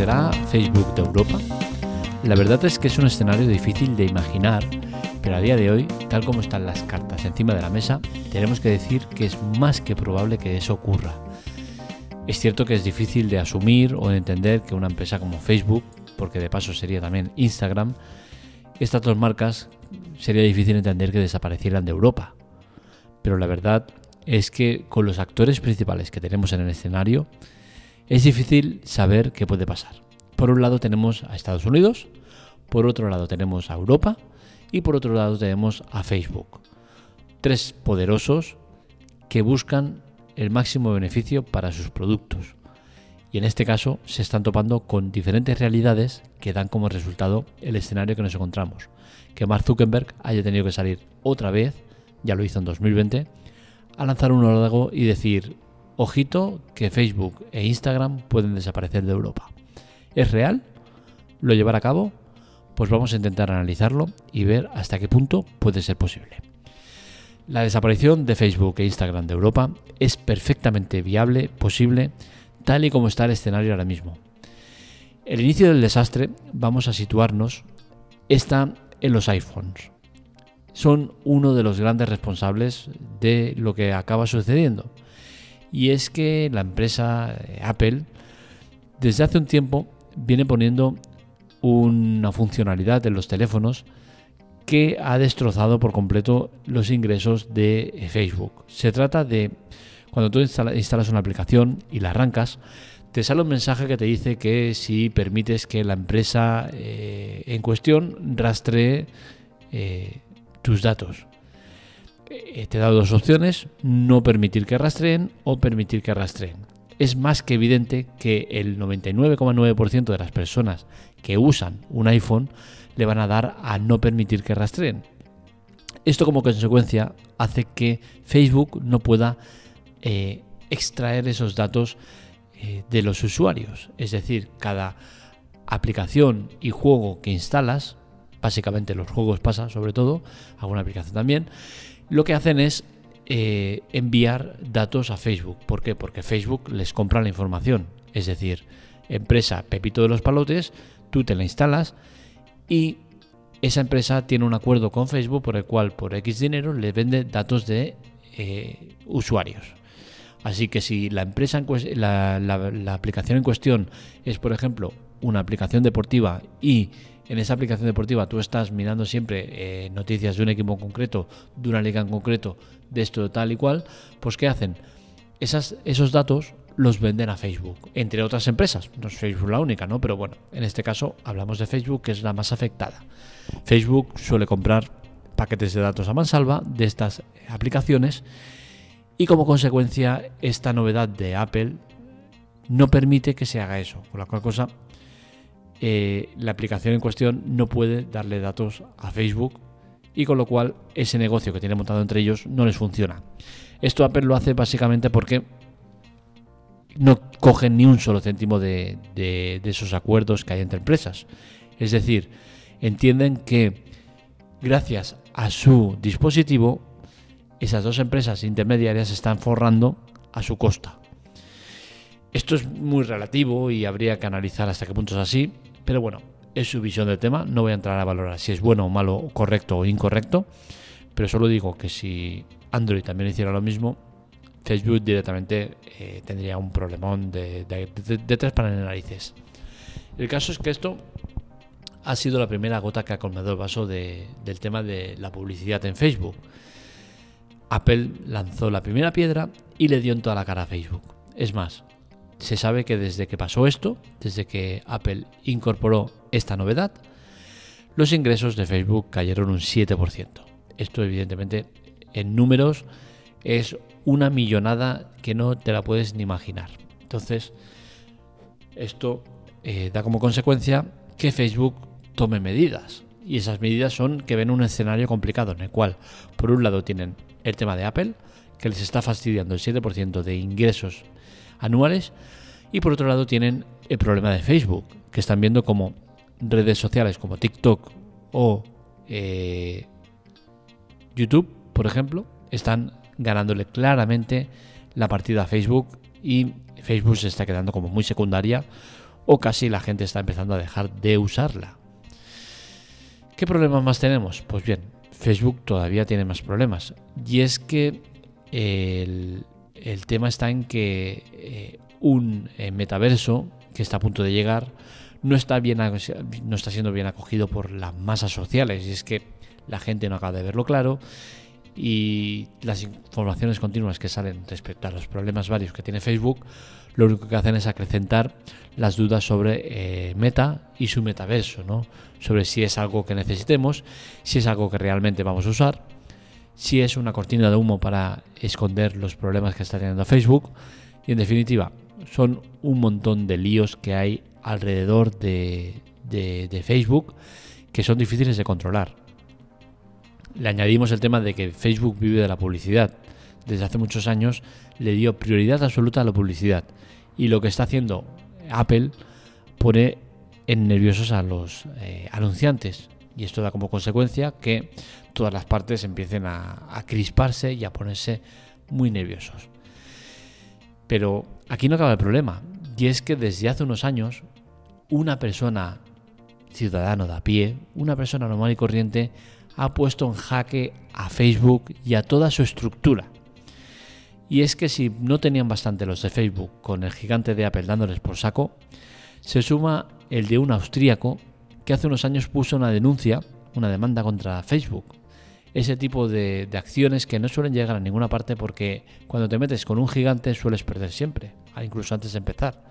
¿Desaparecerá Facebook de Europa? La verdad es que es un escenario difícil de imaginar, pero a día de hoy, tal como están las cartas encima de la mesa, tenemos que decir que es más que probable que eso ocurra. Es cierto que es difícil de asumir o de entender que una empresa como Facebook, porque de paso sería también Instagram, estas dos marcas sería difícil entender que desaparecieran de Europa. Pero la verdad es que con los actores principales que tenemos en el escenario, es difícil saber qué puede pasar. Por un lado tenemos a Estados Unidos, por otro lado tenemos a Europa y por otro lado tenemos a Facebook. Tres poderosos que buscan el máximo beneficio para sus productos. Y en este caso se están topando con diferentes realidades que dan como resultado el escenario que nos encontramos. Que Mark Zuckerberg haya tenido que salir otra vez, ya lo hizo en 2020, a lanzar un órdago y decir, ojito que Facebook e Instagram pueden desaparecer de Europa. ¿Es real? ¿Lo llevará a cabo? Pues vamos a intentar analizarlo y ver hasta qué punto puede ser posible. La desaparición de Facebook e Instagram de Europa es perfectamente viable, posible, tal y como está el escenario ahora mismo. El inicio del desastre, vamos a situarnos, está en los iPhones. Son uno de los grandes responsables de lo que acaba sucediendo. Y es que la empresa eh, Apple, desde hace un tiempo, viene poniendo una funcionalidad en los teléfonos que ha destrozado por completo los ingresos de Facebook. Se trata de cuando tú instalas una aplicación y la arrancas, te sale un mensaje que te dice que si permites que la empresa eh, en cuestión rastree eh, tus datos. Te he dado dos opciones, no permitir que rastreen o permitir que rastreen. Es más que evidente que el 99,9% de las personas que usan un iPhone le van a dar a no permitir que rastreen. Esto como consecuencia hace que Facebook no pueda eh, extraer esos datos eh, de los usuarios. Es decir, cada aplicación y juego que instalas, básicamente los juegos pasa sobre todo, alguna aplicación también, lo que hacen es eh, enviar datos a Facebook. ¿Por qué? Porque Facebook les compra la información. Es decir, empresa Pepito de los Palotes, tú te la instalas y esa empresa tiene un acuerdo con Facebook por el cual por X dinero le vende datos de eh, usuarios. Así que si la empresa la, la, aplicación en cuestión es, por ejemplo, una aplicación deportiva y en esa aplicación deportiva tú estás mirando siempre eh, noticias de un equipo en concreto, de una liga en concreto, de esto tal y cual, pues ¿qué hacen? Esos datos los venden a Facebook, entre otras empresas. No es Facebook la única, ¿no? Pero bueno, en este caso hablamos de Facebook, que es la más afectada. Facebook suele comprar paquetes de datos a mansalva de estas aplicaciones y como consecuencia esta novedad de Apple no permite que se haga eso, con la cual cosa eh, la aplicación en cuestión no puede darle datos a Facebook y con lo cual ese negocio que tiene montado entre ellos no les funciona. Esto Apple lo hace básicamente porque no cogen ni un solo céntimo de, esos acuerdos que hay entre empresas. Es decir, entienden que gracias a su dispositivo, esas dos empresas intermediarias están forrando a su costa. Esto es muy relativo y habría que analizar hasta qué punto es así, pero bueno, es su visión del tema. No voy a entrar a valorar si es bueno o malo, correcto o incorrecto, pero solo digo que si Android también hiciera lo mismo, Facebook directamente eh, tendría un problemón de, tres panes de narices. El caso es que esto ha sido la primera gota que ha colmado el vaso del tema de la publicidad en Facebook. Apple lanzó la primera piedra y le dio en toda la cara a Facebook. Es más, se sabe que desde que pasó esto, desde que Apple incorporó esta novedad, los ingresos de Facebook cayeron un 7%. Esto evidentemente en números es una millonada que no te la puedes ni imaginar. Entonces, esto eh, da como consecuencia que Facebook tome medidas. Y esas medidas son que ven un escenario complicado en el cual, por un lado, tienen el tema de Apple, que les está fastidiando el 7% de ingresos anuales, y por otro lado tienen el problema de Facebook, que están viendo como redes sociales como TikTok o eh, YouTube, por ejemplo, están ganándole claramente la partida a Facebook y Facebook se está quedando como muy secundaria o casi la gente está empezando a dejar de usarla. ¿Qué problemas más tenemos? Pues bien, Facebook todavía tiene más problemas. Y es que el, tema está en que eh, un eh, metaverso que está a punto de llegar no está, bien, no está siendo bien acogido por las masas sociales. Y es que la gente no acaba de verlo claro y las informaciones continuas que salen respecto a los problemas varios que tiene Facebook, lo único que hacen es acrecentar las dudas sobre eh, Meta y su metaverso, ¿no? Sobre si es algo que necesitemos, si es algo que realmente vamos a usar, si es una cortina de humo para esconder los problemas que está teniendo Facebook y en definitiva son un montón de líos que hay alrededor de, Facebook que son difíciles de controlar le añadimos el tema de que Facebook vive de la publicidad. Desde hace muchos años le dio prioridad absoluta a la publicidad. Y lo que está haciendo Apple pone en nerviosos a los eh, anunciantes. Y esto da como consecuencia que todas las partes empiecen a, crisparse y a ponerse muy nerviosos. Pero aquí no acaba el problema. Y es que desde hace unos años, una persona ciudadano de a pie, una persona normal y corriente, ha puesto en jaque a Facebook y a toda su estructura. Y es que si no tenían bastante los de Facebook con el gigante de Apple dándoles por saco, se suma el de un austríaco que hace unos años puso una denuncia, una demanda contra Facebook. Ese tipo de, acciones que no suelen llegar a ninguna parte porque cuando te metes con un gigante sueles perder siempre, incluso antes de empezar.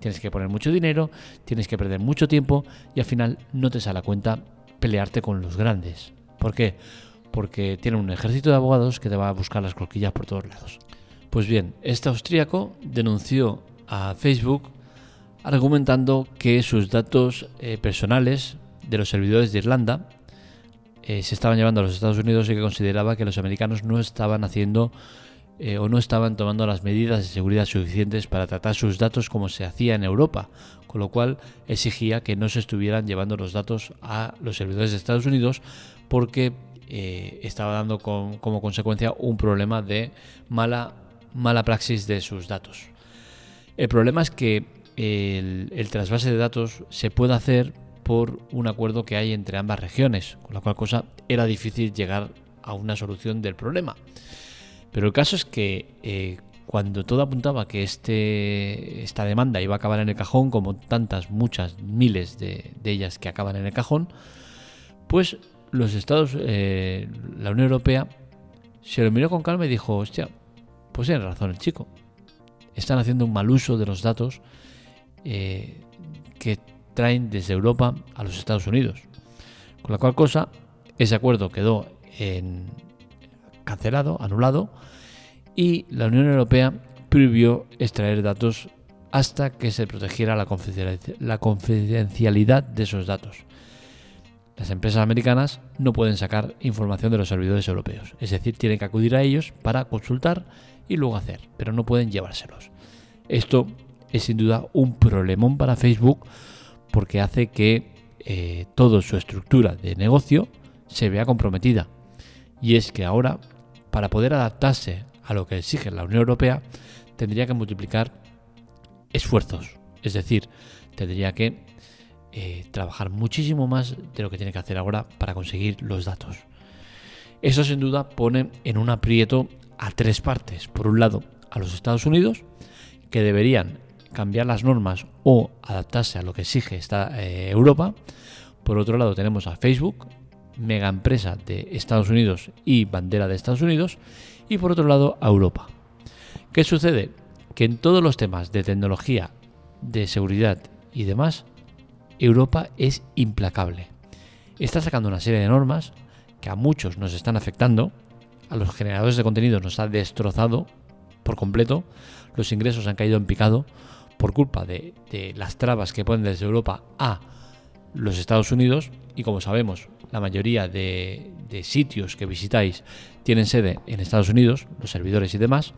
Tienes que poner mucho dinero, tienes que perder mucho tiempo y al final no te sale a cuenta pelearte con los grandes. ¿Por qué? Porque tiene un ejército de abogados que te va a buscar las cosquillas por todos lados. Pues bien, este austríaco denunció a Facebook argumentando que sus datos eh, personales de los servidores de Irlanda eh, se estaban llevando a los Estados Unidos y que consideraba que los americanos no estaban haciendo eh, o no estaban tomando las medidas de seguridad suficientes para tratar sus datos como se hacía en Europa, con lo cual exigía que no se estuvieran llevando los datos a los servidores de Estados Unidos porque estaba dando como consecuencia un problema de mala, mala praxis de sus datos. El problema es que el, el, trasvase de datos se puede hacer por un acuerdo que hay entre ambas regiones, con la cual cosa era difícil llegar a una solución del problema. Pero el caso es que eh, cuando todo apuntaba que este, esta demanda iba a acabar en el cajón, como tantas, muchas, miles de, de ellas que acaban en el cajón, pues los Estados, eh, la Unión Europea, se lo miró con calma y dijo, hostia, pues tiene razón el chico. Están haciendo un mal uso de los datos eh, que traen desde Europa a los Estados Unidos. Con la cual cosa, ese acuerdo quedó cancelado, anulado, y la Unión Europea prohibió extraer datos hasta que se protegiera la confidencialidad de esos datos. Las empresas americanas no pueden sacar información de los servidores europeos, es decir, tienen que acudir a ellos para consultar y luego hacer, pero no pueden llevárselos. Esto es sin duda un problemón para Facebook porque hace que eh, toda su estructura de negocio se vea comprometida. Y es que ahora, para poder adaptarse a lo que exige la Unión Europea, tendría que multiplicar esfuerzos. Es decir, tendría que eh, trabajar muchísimo más de lo que tiene que hacer ahora para conseguir los datos. Eso sin duda pone en un aprieto a tres partes. Por un lado, a los Estados Unidos, que deberían cambiar las normas o adaptarse a lo que exige esta, eh, Europa. Por otro lado, tenemos a Facebook, mega empresa de Estados Unidos y bandera de Estados Unidos. Y por otro lado, a Europa. ¿Qué sucede? Que en todos los temas de tecnología, de seguridad y demás, Europa es implacable. Está sacando una serie de normas que a muchos nos están afectando, a los generadores de contenido nos ha destrozado por completo, los ingresos han caído en picado por culpa de, las trabas que ponen desde Europa a los Estados Unidos y como sabemos la mayoría de, sitios que visitáis tienen sede en Estados Unidos, los servidores y demás,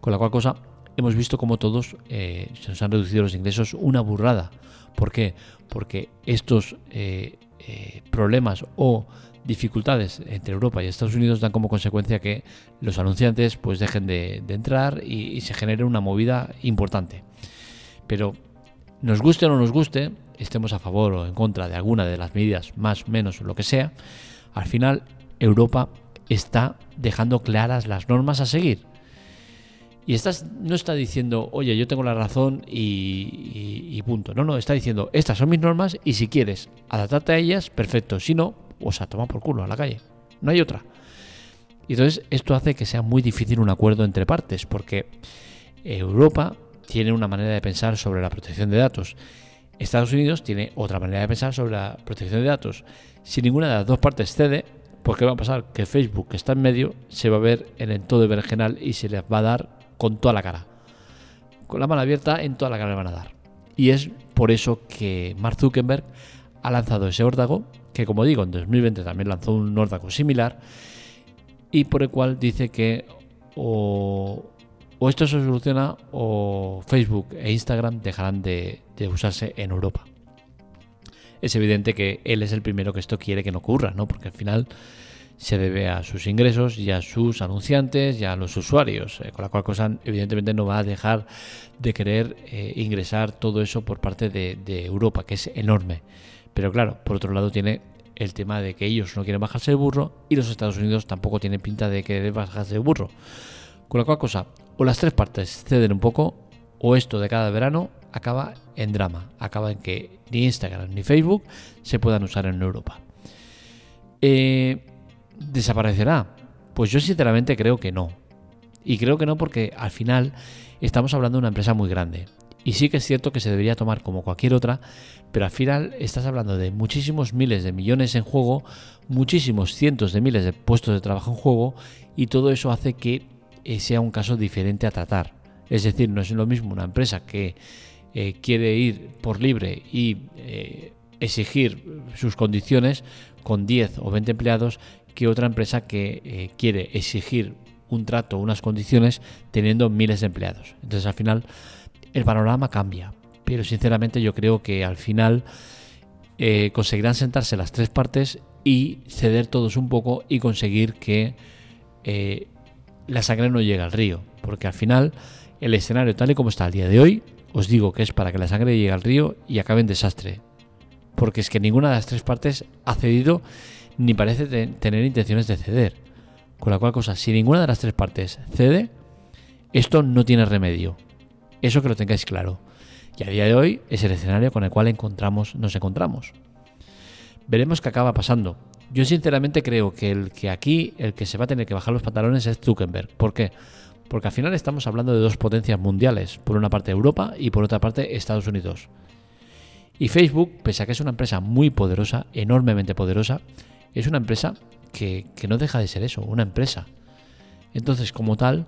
con la cual cosa hemos visto como todos eh, se nos han reducido los ingresos una burrada. ¿Por qué? Porque estos eh, eh, problemas o dificultades entre Europa y Estados Unidos dan como consecuencia que los anunciantes pues dejen de, entrar y, se genere una movida importante. Pero nos guste o no nos guste, estemos a favor o en contra de alguna de las medidas, más menos lo que sea, al final Europa está dejando claras las normas a seguir. Y estás, no está diciendo, oye, yo tengo la razón y, punto. No, no, está diciendo, estas son mis normas y si quieres adaptarte a ellas, perfecto. Si no, o sea, toma por culo a la calle. No hay otra. Y entonces esto hace que sea muy difícil un acuerdo entre partes, porque Europa tiene una manera de pensar sobre la protección de datos. Estados Unidos tiene otra manera de pensar sobre la protección de datos. Si ninguna de las dos partes cede, pues ¿qué va a pasar? Que Facebook, que está en medio, se va a ver en el todo vergenal y se les va a dar con toda la cara. Con la mano abierta, en toda la cara le van a dar. Y es por eso que Mark Zuckerberg ha lanzado ese órdago, que como digo, en 2020 también lanzó un órdago similar, y por el cual dice que o, esto se soluciona o Facebook e Instagram dejarán de, de usarse en Europa. Es evidente que él es el primero que esto quiere que no ocurra, ¿no? Porque al final se debe a sus ingresos y a sus anunciantes y a los usuarios, eh, con la cual cosa evidentemente no va a dejar de querer eh, ingresar todo eso por parte de, Europa, que es enorme. Pero claro, por otro lado tiene el tema de que ellos no quieren bajarse el burro y los Estados Unidos tampoco tienen pinta de querer bajarse el burro. Con la cual cosa, o las tres partes ceden un poco, o esto de cada verano acaba en drama, acaba en que ni Instagram ni Facebook se puedan usar en Europa. Eh, ¿Desaparecerá? Pues yo sinceramente creo que no. Y creo que no porque al final estamos hablando de una empresa muy grande. Y sí que es cierto que se debería tomar como cualquier otra, pero al final estás hablando de muchísimos miles de millones en juego, muchísimos cientos de miles de puestos de trabajo en juego, y todo eso hace que sea un caso diferente a tratar. Es decir, no es lo mismo una empresa que eh, quiere ir por libre y eh, exigir sus condiciones con 10 o 20 empleados que otra empresa que eh, quiere exigir un trato, unas condiciones teniendo miles de empleados. Entonces al final el panorama cambia, pero sinceramente yo creo que al final eh, conseguirán sentarse las tres partes y ceder todos un poco y conseguir que eh, la sangre no llegue al río, porque al final el escenario tal y como está al día de hoy, os digo que es para que la sangre llegue al río y acabe en desastre, porque es que ninguna de las tres partes ha cedido ni parece tener intenciones de ceder. Con la cual cosa, si ninguna de las tres partes cede, esto no tiene remedio. Eso que lo tengáis claro. Y a día de hoy es el escenario con el cual encontramos, nos encontramos. Veremos qué acaba pasando. Yo sinceramente creo que el que aquí, el que se va a tener que bajar los pantalones es Zuckerberg. ¿Por qué? Porque al final estamos hablando de dos potencias mundiales. Por una parte Europa y por otra parte Estados Unidos. Y Facebook, pese a que es una empresa muy poderosa, enormemente poderosa, es una empresa que, no deja de ser eso, una empresa. Entonces, como tal,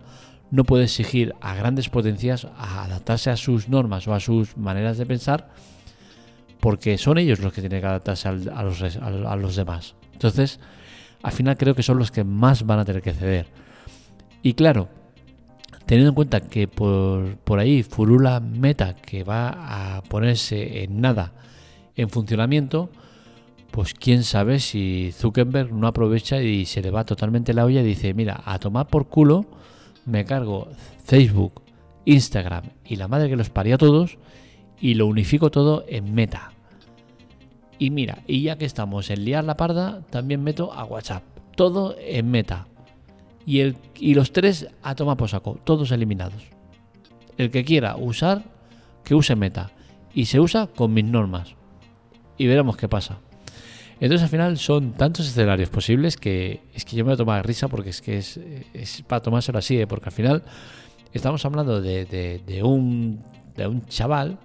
no puede exigir a grandes potencias a adaptarse a sus normas o a sus maneras de pensar, porque son ellos los que tienen que adaptarse a, los, a, los, demás. Entonces, al final creo que son los que más van a tener que ceder. Y claro, teniendo en cuenta que por, por ahí furula Meta, que va a ponerse en nada en funcionamiento, pues quién sabe si Zuckerberg no aprovecha y se le va totalmente la olla y dice, mira, a tomar por culo, me cargo Facebook, Instagram y la madre que los parió a todos y lo unifico todo en Meta. Y mira, y ya que estamos en liar la parda, también meto a WhatsApp, todo en Meta. Y, el, y los tres a tomar por saco, todos eliminados. El que quiera usar, que use Meta. Y se usa con mis normas. Y veremos qué pasa. Entonces al final son tantos escenarios posibles que es que yo me voy a tomar risa porque es que es, para tomárselo así, ¿eh? porque al final estamos hablando de, un, de un chaval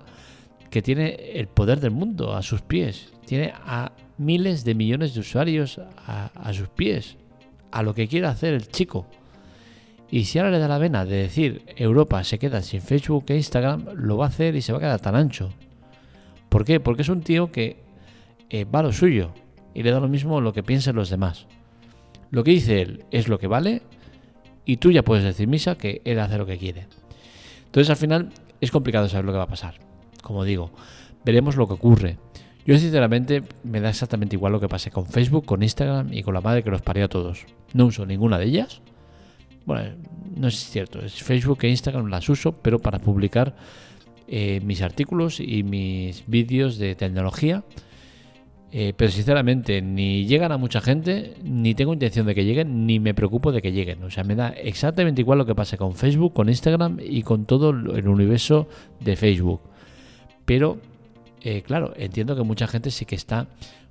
que tiene el poder del mundo a sus pies, tiene a miles de millones de usuarios a, sus pies, a lo que quiera hacer el chico. Y si ahora le da la vena de decir Europa se queda sin Facebook e Instagram, lo va a hacer y se va a quedar tan ancho. ¿Por qué? Porque es un tío que eh, va a lo suyo y le da lo mismo lo que piensen los demás. Lo que dice él es lo que vale y tú ya puedes decir misa que él hace lo que quiere. Entonces al final es complicado saber lo que va a pasar. Como digo, veremos lo que ocurre. Yo sinceramente me da exactamente igual lo que pase con Facebook, con Instagram y con la madre que los parió a todos. No uso ninguna de ellas. Bueno, no es cierto. Es Facebook e Instagram las uso, pero para publicar eh, mis artículos y mis vídeos de tecnología. Eh, pero sinceramente, ni llegan a mucha gente, ni tengo intención de que lleguen, ni me preocupo de que lleguen. O sea, me da exactamente igual lo que pasa con Facebook, con Instagram y con todo el universo de Facebook. Pero, eh, claro, entiendo que mucha gente sí que está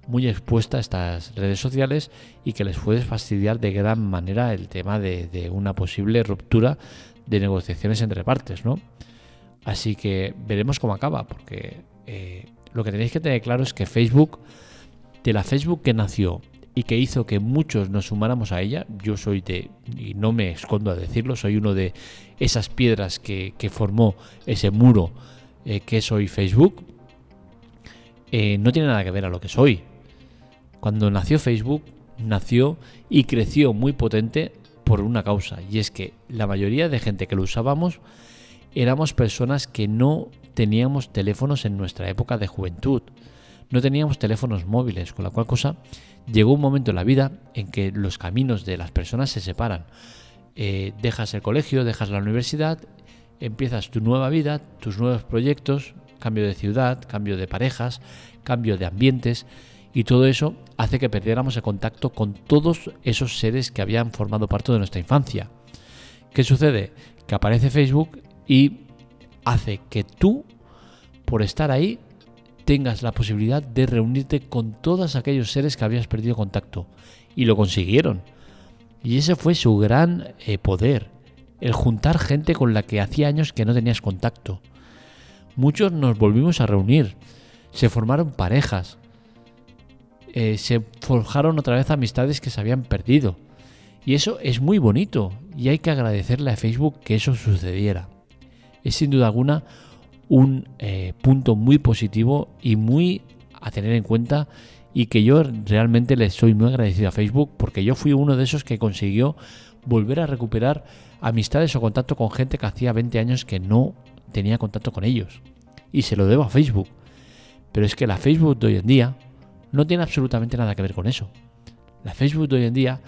muy expuesta a estas redes sociales y que les puede fastidiar de gran manera el tema de, una posible ruptura de negociaciones entre partes, ¿no? Así que veremos cómo acaba, porque eh, lo que tenéis que tener claro es que Facebook, de la Facebook que nació y que hizo que muchos nos sumáramos a ella, yo soy de, y no me escondo a decirlo, soy uno de esas piedras que, formó ese muro eh, que es hoy Facebook, eh, no tiene nada que ver a lo que soy. Cuando nació Facebook, nació y creció muy potente por una causa, y es que la mayoría de gente que lo usábamos éramos personas que no teníamos teléfonos en nuestra época de juventud, no teníamos teléfonos móviles, con la cual cosa llegó un momento en la vida en que los caminos de las personas se separan. Eh, dejas el colegio, dejas la universidad, empiezas tu nueva vida, tus nuevos proyectos, cambio de ciudad, cambio de parejas, cambio de ambientes, y todo eso hace que perdiéramos el contacto con todos esos seres que habían formado parte de nuestra infancia. ¿Qué sucede? Que aparece Facebook y hace que tú, por estar ahí, tengas la posibilidad de reunirte con todos aquellos seres que habías perdido contacto. Y lo consiguieron. Y ese fue su gran eh, poder, el juntar gente con la que hacía años que no tenías contacto. Muchos nos volvimos a reunir, se formaron parejas, eh, se forjaron otra vez amistades que se habían perdido. Y eso es muy bonito y hay que agradecerle a Facebook que eso sucediera. Es sin duda alguna un eh, punto muy positivo y muy a tener en cuenta y que yo realmente le soy muy agradecido a Facebook porque yo fui uno de esos que consiguió volver a recuperar amistades o contacto con gente que hacía 20 años que no tenía contacto con ellos. Y se lo debo a Facebook. Pero es que la Facebook de hoy en día no tiene absolutamente nada que ver con eso. La Facebook de hoy en día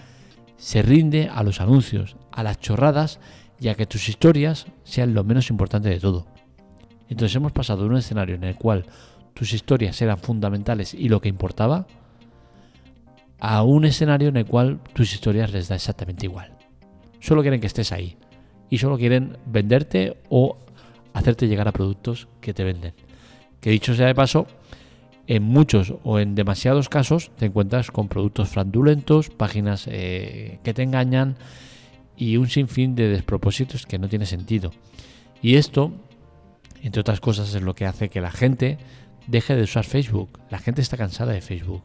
se rinde a los anuncios, a las chorradas y a que tus historias sean lo menos importante de todo. Entonces hemos pasado de un escenario en el cual tus historias eran fundamentales y lo que importaba, a un escenario en el cual tus historias les da exactamente igual. Solo quieren que estés ahí y solo quieren venderte o hacerte llegar a productos que te venden. Que dicho sea de paso, en muchos o en demasiados casos te encuentras con productos fraudulentos, páginas eh, que te engañan y un sinfín de despropósitos que no tiene sentido. Y esto, entre otras cosas, es lo que hace que la gente deje de usar Facebook. La gente está cansada de Facebook.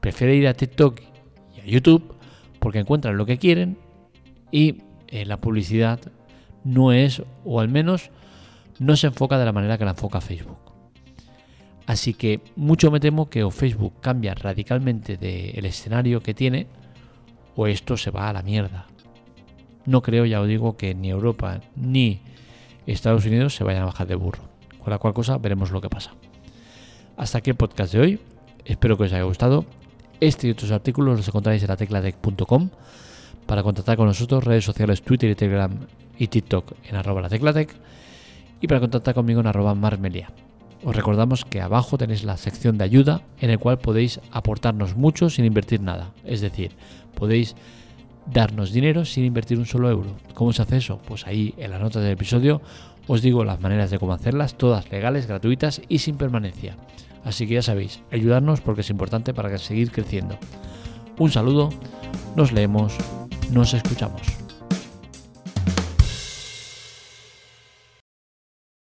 Prefiere ir a TikTok y a YouTube porque encuentran lo que quieren y eh, la publicidad no es, o al menos no se enfoca de la manera que la enfoca Facebook. Así que mucho me temo que o Facebook cambia radicalmente del escenario que tiene o esto se va a la mierda. No creo, ya os digo, que ni Europa ni Estados Unidos se vayan a bajar de burro. Con la cual cosa veremos lo que pasa. Hasta aquí el podcast de hoy. Espero que os haya gustado. Este y otros artículos los encontráis en la teclatec.com. Para contactar con nosotros, redes sociales Twitter y Telegram y TikTok en arroba la teclatec. Y para contactar conmigo en arroba marmelia. Os recordamos que abajo tenéis la sección de ayuda en el cual podéis aportarnos mucho sin invertir nada. Es decir, podéis darnos dinero sin invertir un solo euro. ¿Cómo se hace eso? Pues ahí en las notas del episodio os digo las maneras de cómo hacerlas, todas legales, gratuitas y sin permanencia. Así que ya sabéis, ayudarnos porque es importante para seguir creciendo. Un saludo, nos leemos, nos escuchamos.